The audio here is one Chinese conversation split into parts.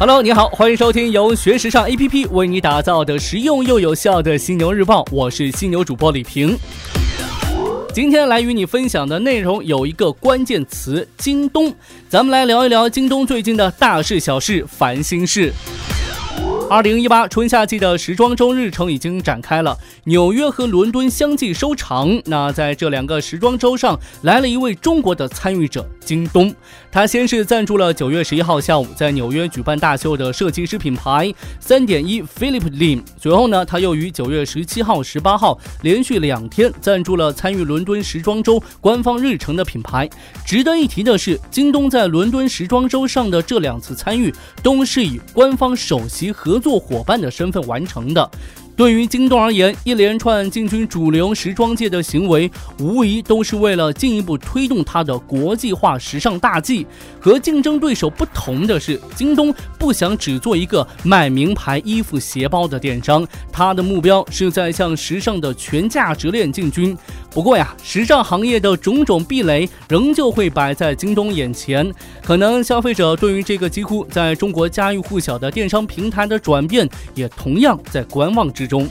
Hello，你好，欢迎收听由学时尚 APP 为你打造的实用又有效的犀牛日报，我是犀牛主播李平。今天来与你分享的内容有一个关键词：京东。咱们来聊一聊京东最近的大事小事、烦心事。二零一八春夏季的时装周日程已经展开了，纽约和伦敦相继收场。那在这两个时装周上，来了一位中国的参与者——京东。他先是赞助了九月十一号下午在纽约举办大秀的设计师品牌三点一 Philip Lim。随后呢，他又于九月十七号、十八号连续两天赞助了参与伦敦时装周官方日程的品牌。值得一提的是，京东在伦敦时装周上的这两次参与，都是以官方首席合。作伙伴的身份完成的。对于京东而言，一连串进军主流时装界的行为，无疑都是为了进一步推动它的国际化时尚大计。和竞争对手不同的是，京东不想只做一个卖名牌衣服、鞋包的电商，它的目标是在向时尚的全价值链进军。不过呀，时尚行业的种种壁垒仍旧会摆在京东眼前，可能消费者对于这个几乎在中国家喻户晓的电商平台的转变，也同样在观望之中。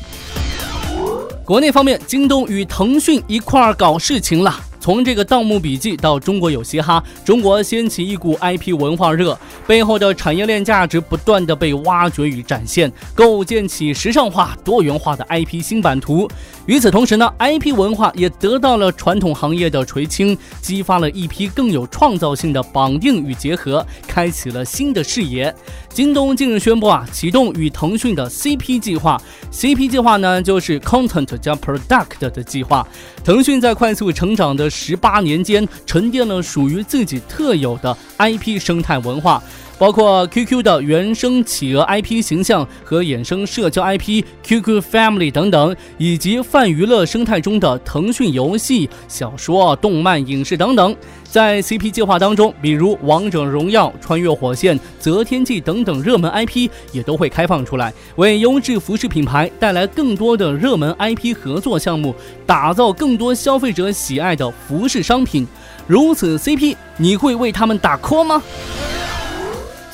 国内方面，京东与腾讯一块儿搞事情了。从这个《盗墓笔记》到《中国有嘻哈》，中国掀起一股 IP 文化热，背后的产业链价值不断的被挖掘与展现，构建起时尚化、多元化的 IP 新版图。与此同时呢，IP 文化也得到了传统行业的垂青，激发了一批更有创造性的绑定与结合，开启了新的视野。京东近日宣布啊，启动与腾讯的 CP 计划。CP 计划呢，就是 Content 加 Product 的计划。腾讯在快速成长的十八年间，沉淀了属于自己特有的 IP 生态文化，包括 QQ 的原生企鹅 IP 形象和衍生社交 IP QQ Family 等等，以及泛娱乐生态中的腾讯游戏、小说、动漫、影视等等。在 CP 计划当中，比如《王者荣耀》《穿越火线》《择天记》等等热门 IP 也都会开放出来，为优质服饰品牌带来更多的热门 IP 合作项目，打造更多消费者喜爱的服饰商品。如此 CP，你会为他们打 call 吗？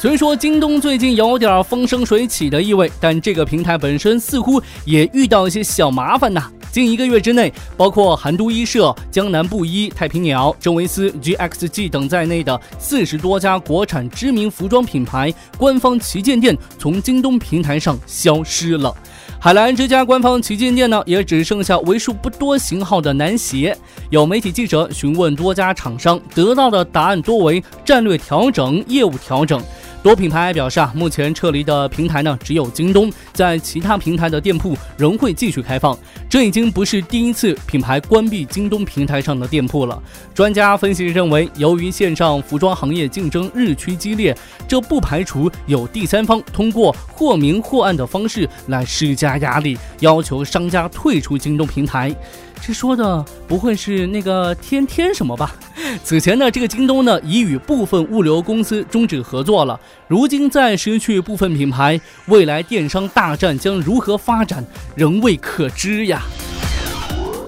虽说京东最近有点风生水起的意味，但这个平台本身似乎也遇到一些小麻烦呐。近一个月之内，包括韩都衣舍、江南布衣、太平鸟、真维斯、GXG 等在内的四十多家国产知名服装品牌官方旗舰店从京东平台上消失了。海澜之家官方旗舰店呢，也只剩下为数不多型号的男鞋。有媒体记者询问多家厂商，得到的答案多为战略调整、业务调整。多品牌表示啊，目前撤离的平台呢只有京东，在其他平台的店铺仍会继续开放。这已经不是第一次品牌关闭京东平台上的店铺了。专家分析认为，由于线上服装行业竞争日趋激烈，这不排除有第三方通过或明或暗的方式来施加压力，要求商家退出京东平台。这说的不会是那个天天什么吧？此前呢，这个京东呢已与部分物流公司终止合作了。如今再失去部分品牌，未来电商大战将如何发展，仍未可知呀。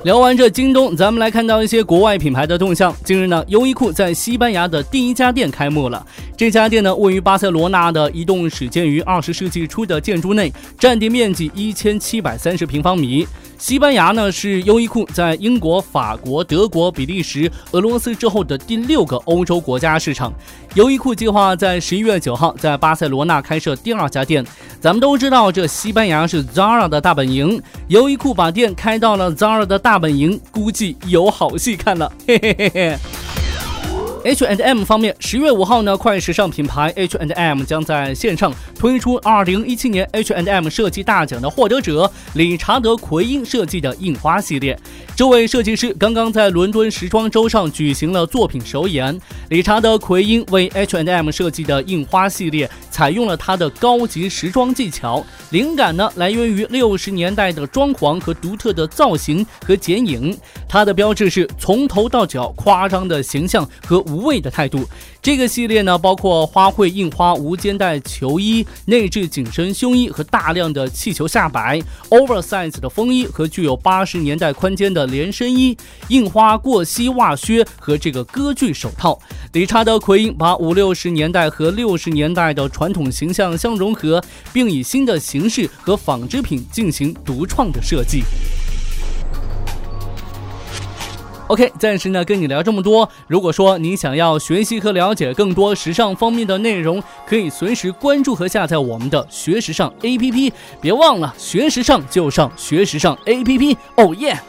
聊完这京东，咱们来看到一些国外品牌的动向。近日呢，优衣库在西班牙的第一家店开幕了。这家店呢，位于巴塞罗那的一栋始建于二十世纪初的建筑内，占地面积一千七百三十平方米。西班牙呢是优衣库在英国、法国、德国、比利时、俄罗斯之后的第六个欧洲国家市场。优衣库计划在十一月九号在巴塞罗那开设第二家店。咱们都知道，这西班牙是 Zara 的大本营，优衣库把店开到了 Zara 的大本营，估计有好戏看了。嘿嘿嘿嘿。H and M 方面，十月五号呢，快时尚品牌 H and M 将在线上推出二零一七年 H and M 设计大奖的获得者理查德·奎因设计的印花系列。这位设计师刚刚在伦敦时装周上举行了作品首演。理查德·奎因为 H and M 设计的印花系列，采用了他的高级时装技巧，灵感呢来源于六十年代的装潢和独特的造型和剪影。它的标志是从头到脚夸张的形象和无。畏的态度。这个系列呢，包括花卉印花无肩带球衣、内置紧身胸衣和大量的气球下摆、oversize 的风衣和具有八十年代宽肩的连身衣、印花过膝袜靴和这个歌剧手套。理查德·奎因把五六十年代和六十年代的传传统形象相融合，并以新的形式和纺织品进行独创的设计。OK，暂时呢跟你聊这么多。如果说你想要学习和了解更多时尚方面的内容，可以随时关注和下载我们的学时尚 APP。别忘了，学时尚就上学时尚 APP。哦耶！